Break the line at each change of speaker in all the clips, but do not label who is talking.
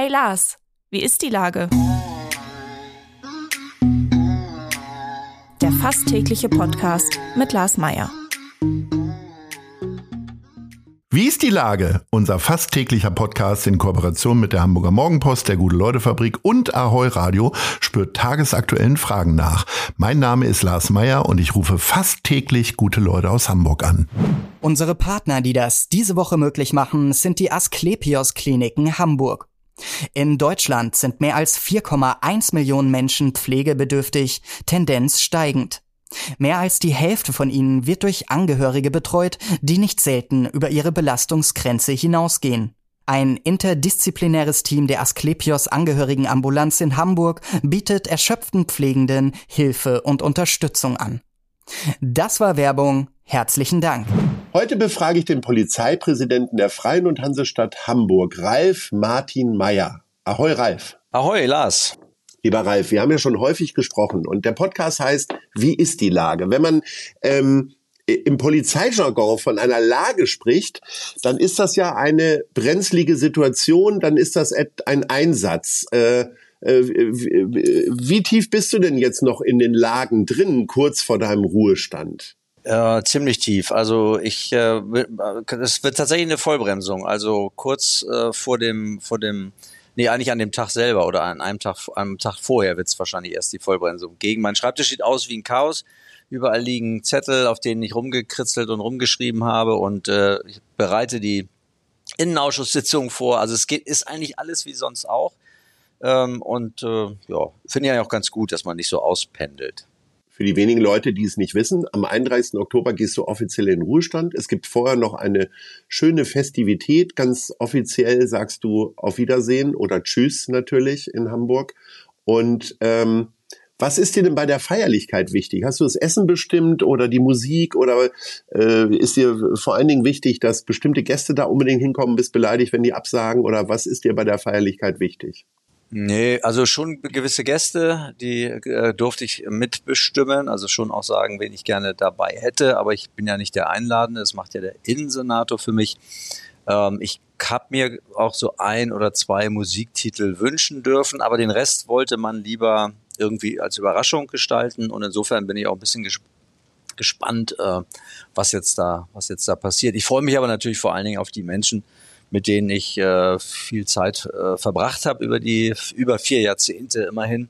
Hey Lars, wie ist die Lage? Der fast tägliche Podcast mit Lars Meier.
Wie ist die Lage? Unser fast täglicher Podcast in Kooperation mit der Hamburger Morgenpost, der Gute-Leute-Fabrik und Ahoi Radio spürt tagesaktuellen Fragen nach. Mein Name ist Lars Meier und ich rufe fast täglich gute Leute aus Hamburg an.
Unsere Partner, die das diese Woche möglich machen, sind die Asklepios Kliniken Hamburg. In Deutschland sind mehr als 4,1 Millionen Menschen pflegebedürftig, Tendenz steigend. Mehr als die Hälfte von ihnen wird durch Angehörige betreut, die nicht selten über ihre Belastungsgrenze hinausgehen. Ein interdisziplinäres Team der Asklepios Angehörigenambulanz in Hamburg bietet erschöpften Pflegenden Hilfe und Unterstützung an. Das war Werbung. Herzlichen Dank.
Heute befrage ich den Polizeipräsidenten der Freien und Hansestadt Hamburg, Ralf Martin Meyer. Ahoi, Ralf.
Ahoi, Lars.
Lieber Ralf, wir haben ja schon häufig gesprochen und der Podcast heißt Wie ist die Lage? Wenn man ähm, im Polizeijargon von einer Lage spricht, dann ist das ja eine brenzlige Situation, dann ist das ein Einsatz. Äh, äh, wie tief bist du denn jetzt noch in den Lagen drin, kurz vor deinem Ruhestand?
Äh, ziemlich tief. Also ich, äh, es wird tatsächlich eine Vollbremsung. Also kurz äh, vor dem, vor dem, nee, eigentlich an dem Tag selber oder an einem Tag, einem Tag vorher wird es wahrscheinlich erst die Vollbremsung gegen. Mein Schreibtisch sieht aus wie ein Chaos. Überall liegen Zettel, auf denen ich rumgekritzelt und rumgeschrieben habe und äh, ich bereite die Innenausschusssitzung vor. Also es geht, ist eigentlich alles wie sonst auch. Ähm, und äh, ja, finde ich ja auch ganz gut, dass man nicht so auspendelt.
Für die wenigen Leute, die es nicht wissen, am 31. Oktober gehst du offiziell in Ruhestand. Es gibt vorher noch eine schöne Festivität. Ganz offiziell sagst du auf Wiedersehen oder Tschüss natürlich in Hamburg. Und ähm, was ist dir denn bei der Feierlichkeit wichtig? Hast du das Essen bestimmt oder die Musik oder äh, ist dir vor allen Dingen wichtig, dass bestimmte Gäste da unbedingt hinkommen, bist beleidigt, wenn die absagen oder was ist dir bei der Feierlichkeit wichtig?
Nee, also schon gewisse Gäste, die äh, durfte ich mitbestimmen, also schon auch sagen, wen ich gerne dabei hätte, aber ich bin ja nicht der Einladende, das macht ja der Innensenator für mich. Ähm, ich habe mir auch so ein oder zwei Musiktitel wünschen dürfen, aber den Rest wollte man lieber irgendwie als Überraschung gestalten. Und insofern bin ich auch ein bisschen ges gespannt, äh, was jetzt da, was jetzt da passiert. Ich freue mich aber natürlich vor allen Dingen auf die Menschen, mit denen ich äh, viel Zeit äh, verbracht habe über die über vier Jahrzehnte immerhin.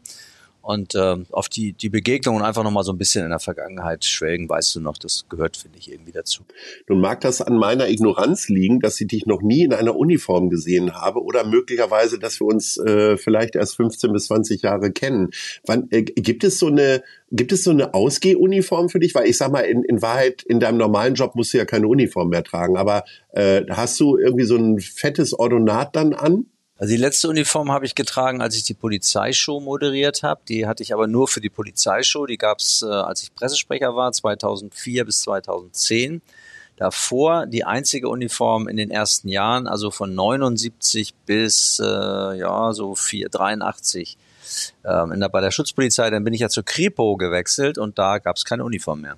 Und äh, auf die, die Begegnungen einfach nochmal so ein bisschen in der Vergangenheit schwelgen, weißt du noch, das gehört, finde ich, irgendwie dazu.
Nun mag das an meiner Ignoranz liegen, dass ich dich noch nie in einer Uniform gesehen habe oder möglicherweise, dass wir uns äh, vielleicht erst 15 bis 20 Jahre kennen. Wann, äh, gibt es so eine Gibt es so eine Ausgehuniform für dich? Weil ich sag mal, in, in Wahrheit, in deinem normalen Job musst du ja keine Uniform mehr tragen, aber äh, hast du irgendwie so ein fettes Ordonat dann an?
Also die letzte Uniform habe ich getragen, als ich die Polizeishow moderiert habe. Die hatte ich aber nur für die Polizeishow. Die gab es, äh, als ich Pressesprecher war, 2004 bis 2010. Davor die einzige Uniform in den ersten Jahren, also von 79 bis äh, ja so 4, 83 ähm, in der, bei der Schutzpolizei. Dann bin ich ja zur Kripo gewechselt und da gab es keine Uniform mehr.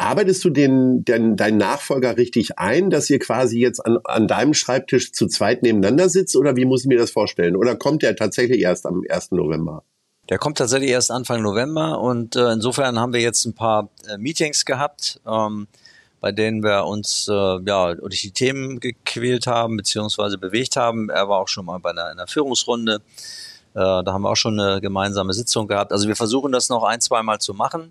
Arbeitest du den, den, deinen Nachfolger richtig ein, dass ihr quasi jetzt an, an deinem Schreibtisch zu zweit nebeneinander sitzt oder wie muss ich mir das vorstellen? Oder kommt der tatsächlich erst am 1. November?
Der kommt tatsächlich erst Anfang November und äh, insofern haben wir jetzt ein paar äh, Meetings gehabt, ähm, bei denen wir uns äh, ja durch die Themen gequält haben beziehungsweise bewegt haben. Er war auch schon mal bei einer, einer Führungsrunde. Äh, da haben wir auch schon eine gemeinsame Sitzung gehabt. Also wir versuchen das noch ein, zwei Mal zu machen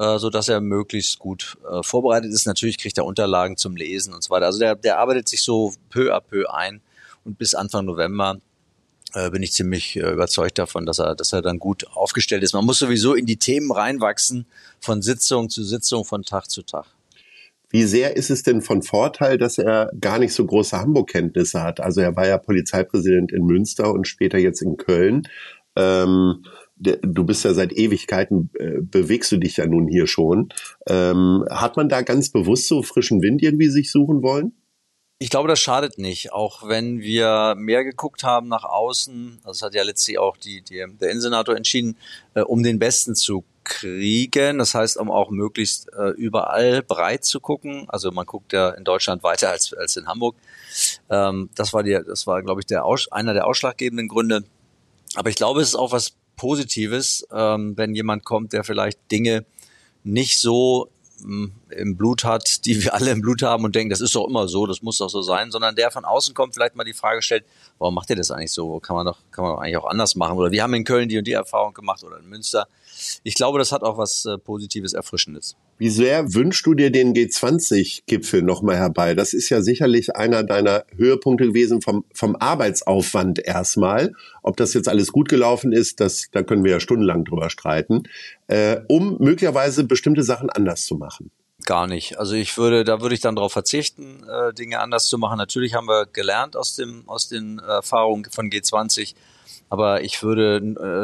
äh, so dass er möglichst gut äh, vorbereitet ist. Natürlich kriegt er Unterlagen zum Lesen und so weiter. Also der, der arbeitet sich so peu à peu ein und bis Anfang November äh, bin ich ziemlich äh, überzeugt davon, dass er, dass er dann gut aufgestellt ist. Man muss sowieso in die Themen reinwachsen, von Sitzung zu Sitzung, von Tag zu Tag.
Wie sehr ist es denn von Vorteil, dass er gar nicht so große Hamburg-Kenntnisse hat? Also er war ja Polizeipräsident in Münster und später jetzt in Köln. Ähm, du bist ja seit Ewigkeiten, äh, bewegst du dich ja nun hier schon. Ähm, hat man da ganz bewusst so frischen Wind irgendwie sich suchen wollen?
Ich glaube, das schadet nicht, auch wenn wir mehr geguckt haben nach außen. Das hat ja letztlich auch die, die, der Innensenator entschieden, äh, um den Besten zu kriegen. Das heißt, um auch möglichst äh, überall breit zu gucken. Also man guckt ja in Deutschland weiter als, als in Hamburg. Ähm, das war die, das war, glaube ich, der Aus, einer der ausschlaggebenden Gründe. Aber ich glaube, es ist auch was Positives, ähm, wenn jemand kommt, der vielleicht Dinge nicht so im Blut hat, die wir alle im Blut haben und denken, das ist doch immer so, das muss doch so sein, sondern der von außen kommt, vielleicht mal die Frage stellt, warum macht ihr das eigentlich so? Kann man doch, kann man doch eigentlich auch anders machen? Oder wir haben in Köln die und die Erfahrung gemacht oder in Münster. Ich glaube, das hat auch was äh, Positives, Erfrischendes.
Wie sehr wünschst du dir den G20-Gipfel nochmal herbei? Das ist ja sicherlich einer deiner Höhepunkte gewesen vom, vom Arbeitsaufwand erstmal. Ob das jetzt alles gut gelaufen ist, das, da können wir ja stundenlang drüber streiten, äh, um möglicherweise bestimmte Sachen anders zu machen.
Gar nicht. Also ich würde, da würde ich dann darauf verzichten, äh, Dinge anders zu machen. Natürlich haben wir gelernt aus dem, aus den Erfahrungen von G20. Aber ich würde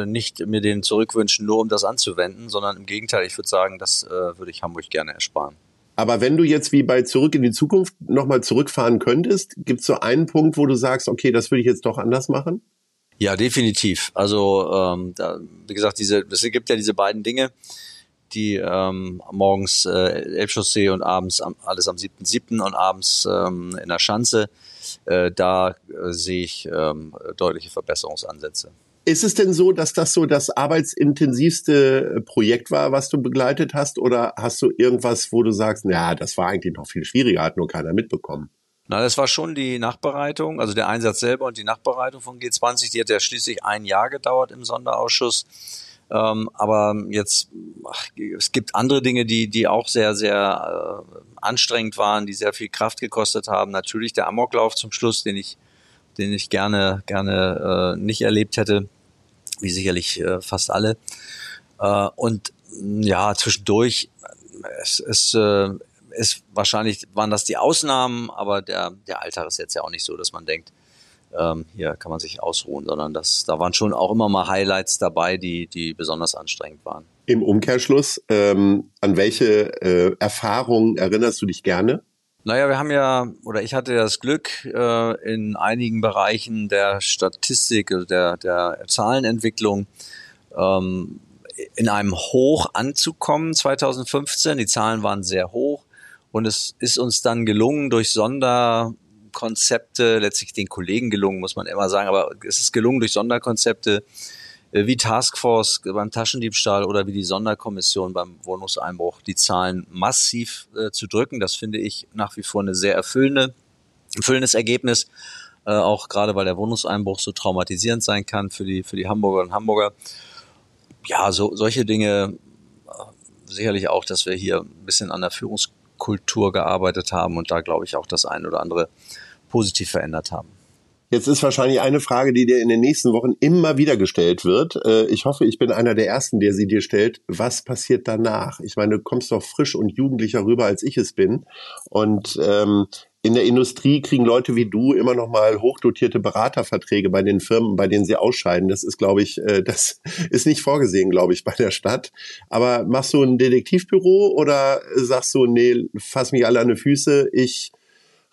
äh, nicht mir den zurückwünschen, nur um das anzuwenden, sondern im Gegenteil, ich würde sagen, das äh, würde ich Hamburg gerne ersparen.
Aber wenn du jetzt wie bei Zurück in die Zukunft nochmal zurückfahren könntest, gibt es so einen Punkt, wo du sagst, okay, das würde ich jetzt doch anders machen?
Ja, definitiv. Also ähm, da, wie gesagt, diese, es gibt ja diese beiden Dinge, die ähm, morgens äh, Elbchaussee und abends am, alles am 7.7. und abends ähm, in der Schanze. Äh, da äh, sehe ich ähm, deutliche Verbesserungsansätze.
Ist es denn so, dass das so das arbeitsintensivste Projekt war, was du begleitet hast? Oder hast du irgendwas, wo du sagst, na, das war eigentlich noch viel schwieriger, hat nur keiner mitbekommen?
Na, das war schon die Nachbereitung, also der Einsatz selber und die Nachbereitung von G20. Die hat ja schließlich ein Jahr gedauert im Sonderausschuss. Ähm, aber jetzt, ach, es gibt andere Dinge, die, die auch sehr, sehr äh, anstrengend waren, die sehr viel Kraft gekostet haben. Natürlich der Amoklauf zum Schluss, den ich, den ich gerne, gerne äh, nicht erlebt hätte, wie sicherlich äh, fast alle. Äh, und ja, zwischendurch, es, es äh, ist wahrscheinlich waren das die Ausnahmen, aber der, der Alltag ist jetzt ja auch nicht so, dass man denkt, ähm, hier kann man sich ausruhen, sondern das, da waren schon auch immer mal Highlights dabei, die, die besonders anstrengend waren.
Im Umkehrschluss, ähm, an welche äh, Erfahrungen erinnerst du dich gerne?
Naja, wir haben ja, oder ich hatte das Glück, äh, in einigen Bereichen der Statistik, also der, der Zahlenentwicklung, ähm, in einem Hoch anzukommen 2015. Die Zahlen waren sehr hoch und es ist uns dann gelungen, durch Sonder Konzepte, letztlich den Kollegen gelungen, muss man immer sagen, aber es ist gelungen durch Sonderkonzepte äh, wie Taskforce beim Taschendiebstahl oder wie die Sonderkommission beim Wohnungseinbruch die Zahlen massiv äh, zu drücken. Das finde ich nach wie vor eine sehr erfüllende, erfüllendes Ergebnis, äh, auch gerade weil der Wohnungseinbruch so traumatisierend sein kann für die, für die Hamburger und Hamburger. Ja, so, solche Dinge äh, sicherlich auch, dass wir hier ein bisschen an der Führungskultur gearbeitet haben und da glaube ich auch das ein oder andere positiv verändert haben.
Jetzt ist wahrscheinlich eine Frage, die dir in den nächsten Wochen immer wieder gestellt wird. Äh, ich hoffe, ich bin einer der Ersten, der sie dir stellt. Was passiert danach? Ich meine, du kommst doch frisch und jugendlicher rüber, als ich es bin. Und ähm, in der Industrie kriegen Leute wie du immer noch mal hochdotierte Beraterverträge bei den Firmen, bei denen sie ausscheiden. Das ist, glaube ich, äh, das ist nicht vorgesehen, glaube ich, bei der Stadt. Aber machst du ein Detektivbüro oder sagst du, nee, fass mich alle an die Füße, ich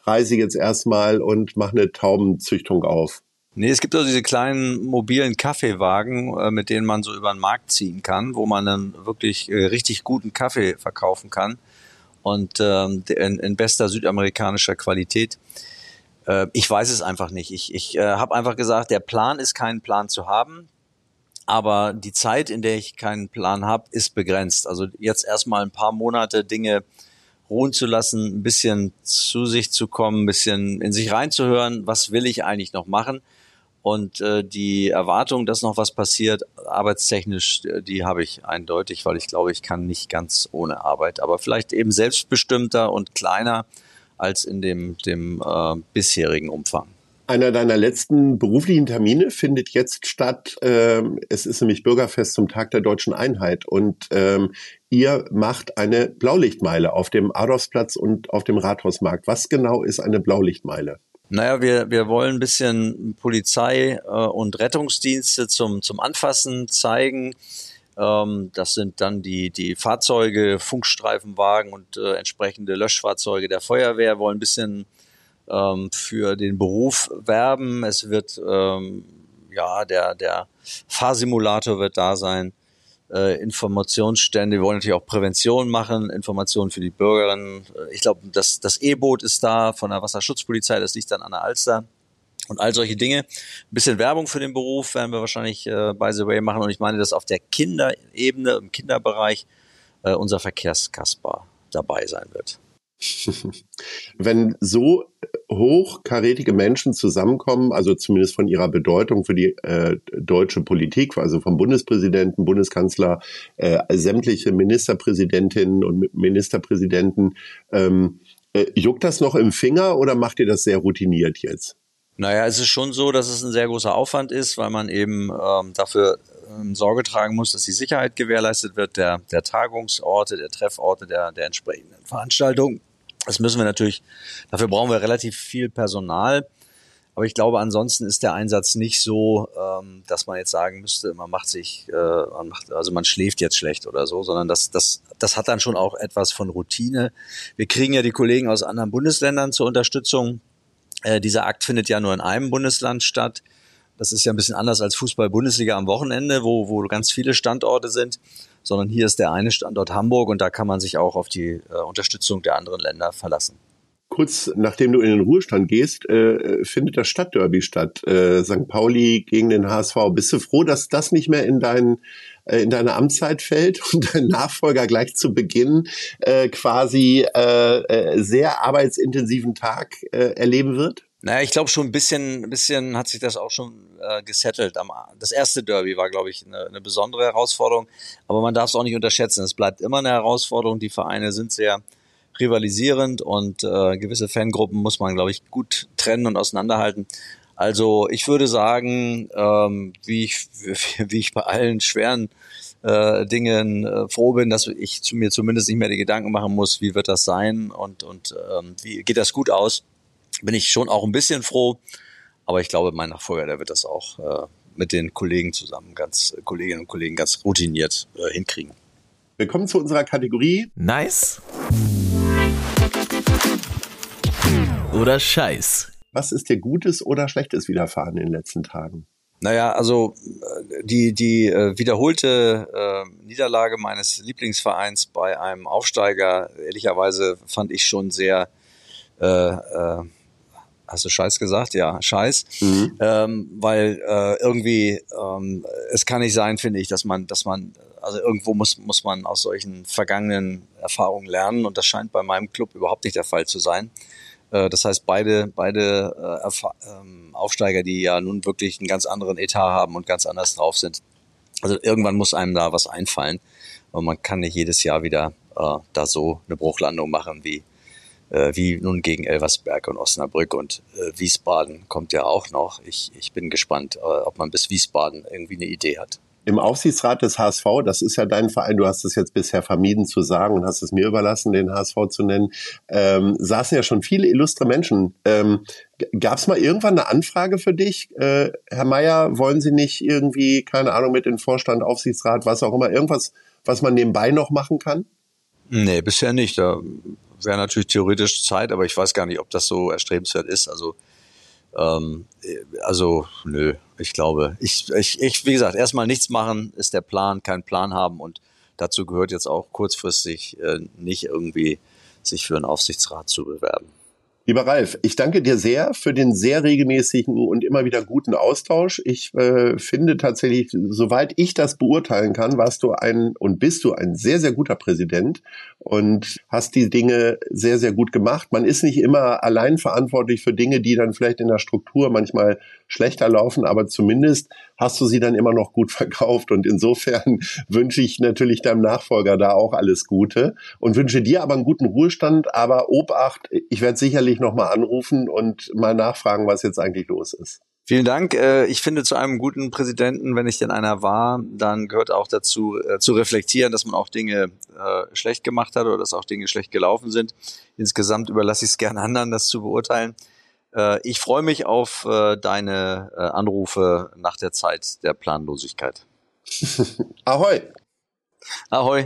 reise jetzt erstmal und mache eine Taubenzüchtung auf.
Nee, es gibt also diese kleinen mobilen Kaffeewagen, äh, mit denen man so über den Markt ziehen kann, wo man dann wirklich äh, richtig guten Kaffee verkaufen kann und ähm, in, bester südamerikanischer Qualität. Äh, ich weiß es einfach nicht. Ich, ich habe einfach gesagt, der Plan ist keinen Plan zu haben, aber die Zeit, in der ich keinen Plan habe, ist begrenzt. Also jetzt erstmal ein paar Monate Dinge ruhen zu lassen, ein bisschen zu sich zu kommen, ein bisschen in sich reinzuhören, was will ich eigentlich noch machen. Und äh, die Erwartung, dass noch was passiert, arbeitstechnisch, äh, die habe ich eindeutig, weil ich glaube, ich kann nicht ganz ohne Arbeit, aber vielleicht eben selbstbestimmter und kleiner als in dem, dem äh, bisherigen Umfang.
Einer deiner letzten beruflichen Termine findet jetzt statt. Ähm, es ist nämlich Bürgerfest zum Tag der deutschen Einheit und ähm, ihr macht eine Blaulichtmeile auf dem Adolfsplatz und auf dem Rathausmarkt. Was genau ist eine Blaulichtmeile?
Naja, wir, wir wollen ein bisschen Polizei äh, und Rettungsdienste zum, zum Anfassen zeigen. Ähm, das sind dann die, die Fahrzeuge, Funkstreifenwagen und äh, entsprechende Löschfahrzeuge der Feuerwehr, wollen ein bisschen ähm, für den Beruf werben. Es wird, ähm, ja, der, der Fahrsimulator wird da sein. äh, Informationsstände. Wir wollen natürlich auch Prävention machen, Informationen für die Bürgerinnen. Ich glaube, das, das E-Boot ist da von der Wasserschutzpolizei, das liegt dann an der Alster. Und all solche Dinge. Ein bisschen Werbung für den Beruf werden wir wahrscheinlich äh, by the way machen. Und ich meine, dass auf der Kinderebene, im Kinderbereich, äh, unser Verkehrskasper dabei sein wird.
Wenn so hochkarätige Menschen zusammenkommen, also zumindest von ihrer Bedeutung für die äh, deutsche Politik, also vom Bundespräsidenten, Bundeskanzler, äh, sämtliche Ministerpräsidentinnen und Ministerpräsidenten, ähm, äh, juckt das noch im Finger oder macht ihr das sehr routiniert jetzt?
Naja, es ist schon so, dass es ein sehr großer Aufwand ist, weil man eben ähm, dafür ähm, Sorge tragen muss, dass die Sicherheit gewährleistet wird, der, der Tagungsorte, der Trefforte, der, der entsprechenden Veranstaltungen. Das müssen wir natürlich, dafür brauchen wir relativ viel Personal. Aber ich glaube, ansonsten ist der Einsatz nicht so, ähm, dass man jetzt sagen müsste, man macht sich, äh, man macht, also man schläft jetzt schlecht oder so, sondern das, das, das hat dann schon auch etwas von Routine. Wir kriegen ja die Kollegen aus anderen Bundesländern zur Unterstützung. Äh, dieser Akt findet ja nur in einem Bundesland statt. Das ist ja ein bisschen anders als Fußball-Bundesliga am Wochenende, wo, wo ganz viele Standorte sind, sondern hier ist der eine Standort Hamburg und da kann man sich auch auf die äh, Unterstützung der anderen Länder verlassen.
Kurz nachdem du in den Ruhestand gehst, äh, findet das Stadtderby statt. Äh, St. Pauli gegen den HSV. Bist du froh, dass das nicht mehr in deinen äh, in deine Amtszeit fällt und dein Nachfolger gleich zu Beginn äh, quasi äh, äh, sehr arbeitsintensiven Tag äh, erleben wird?
Naja, ich glaube schon ein bisschen, ein bisschen hat sich das auch schon äh, gesettelt. Das erste Derby war, glaube ich, eine, eine besondere Herausforderung, aber man darf es auch nicht unterschätzen. Es bleibt immer eine Herausforderung. Die Vereine sind sehr rivalisierend und äh, gewisse Fangruppen muss man, glaube ich, gut trennen und auseinanderhalten. Also ich würde sagen, ähm, wie, ich, wie ich bei allen schweren äh, Dingen äh, froh bin, dass ich zu mir zumindest nicht mehr die Gedanken machen muss, wie wird das sein und, und ähm, wie geht das gut aus, bin ich schon auch ein bisschen froh. Aber ich glaube, mein Nachfolger, der wird das auch äh, mit den Kollegen zusammen, ganz Kolleginnen und Kollegen ganz routiniert äh, hinkriegen.
Willkommen zu unserer Kategorie
Nice oder Scheiß.
Was ist dir Gutes oder Schlechtes widerfahren in den letzten Tagen?
Naja, also äh, die, die äh, wiederholte äh, Niederlage meines Lieblingsvereins bei einem Aufsteiger, ehrlicherweise fand ich schon sehr, äh, äh, hast du Scheiß gesagt? Ja, Scheiß. Mhm. Ähm, weil äh, irgendwie, ähm, es kann nicht sein, finde ich, dass man, dass man, also irgendwo muss, muss man aus solchen vergangenen Erfahrungen lernen und das scheint bei meinem Club überhaupt nicht der Fall zu sein. Äh, das heißt, beide, beide äh, ähm, Aufsteiger, die ja nun wirklich einen ganz anderen Etat haben und ganz anders drauf sind. Also irgendwann muss einem da was einfallen. Und man kann nicht jedes Jahr wieder äh, da so eine Bruchlandung machen wie, äh, wie nun gegen Elversberg und Osnabrück und äh, Wiesbaden kommt ja auch noch. Ich, ich bin gespannt, äh, ob man bis Wiesbaden irgendwie eine Idee hat
im Aufsichtsrat des HSV, das ist ja dein Verein, du hast es jetzt bisher vermieden zu sagen und hast es mir überlassen, den HSV zu nennen, ähm, saßen ja schon viele illustre Menschen. Ähm, Gab es mal irgendwann eine Anfrage für dich? Äh, Herr Meier, wollen Sie nicht irgendwie, keine Ahnung, mit dem Vorstand, Aufsichtsrat, was auch immer, irgendwas, was man nebenbei noch machen kann?
Nee, bisher nicht. Da wäre natürlich theoretisch Zeit, aber ich weiß gar nicht, ob das so erstrebenswert ist. Also ähm, also, nö, ich glaube, ich, ich, ich, wie gesagt, erstmal nichts machen ist der Plan, keinen Plan haben und dazu gehört jetzt auch kurzfristig äh, nicht irgendwie sich für einen Aufsichtsrat zu bewerben.
Lieber Ralf, ich danke dir sehr für den sehr regelmäßigen und immer wieder guten Austausch. Ich äh, finde tatsächlich, soweit ich das beurteilen kann, warst du ein und bist du ein sehr, sehr guter Präsident und hast die Dinge sehr, sehr gut gemacht. Man ist nicht immer allein verantwortlich für Dinge, die dann vielleicht in der Struktur manchmal schlechter laufen, aber zumindest hast du sie dann immer noch gut verkauft. Und insofern wünsche ich natürlich deinem Nachfolger da auch alles Gute und wünsche dir aber einen guten Ruhestand. Aber Obacht, ich werde sicherlich nochmal anrufen und mal nachfragen, was jetzt eigentlich los ist.
Vielen Dank. Äh, ich finde, zu einem guten Präsidenten, wenn ich denn einer war, dann gehört auch dazu, äh, zu reflektieren, dass man auch Dinge äh, schlecht gemacht hat oder dass auch Dinge schlecht gelaufen sind. Insgesamt überlasse ich es gerne anderen, das zu beurteilen. Ich freue mich auf deine Anrufe nach der Zeit der Planlosigkeit.
Ahoi!
Ahoi!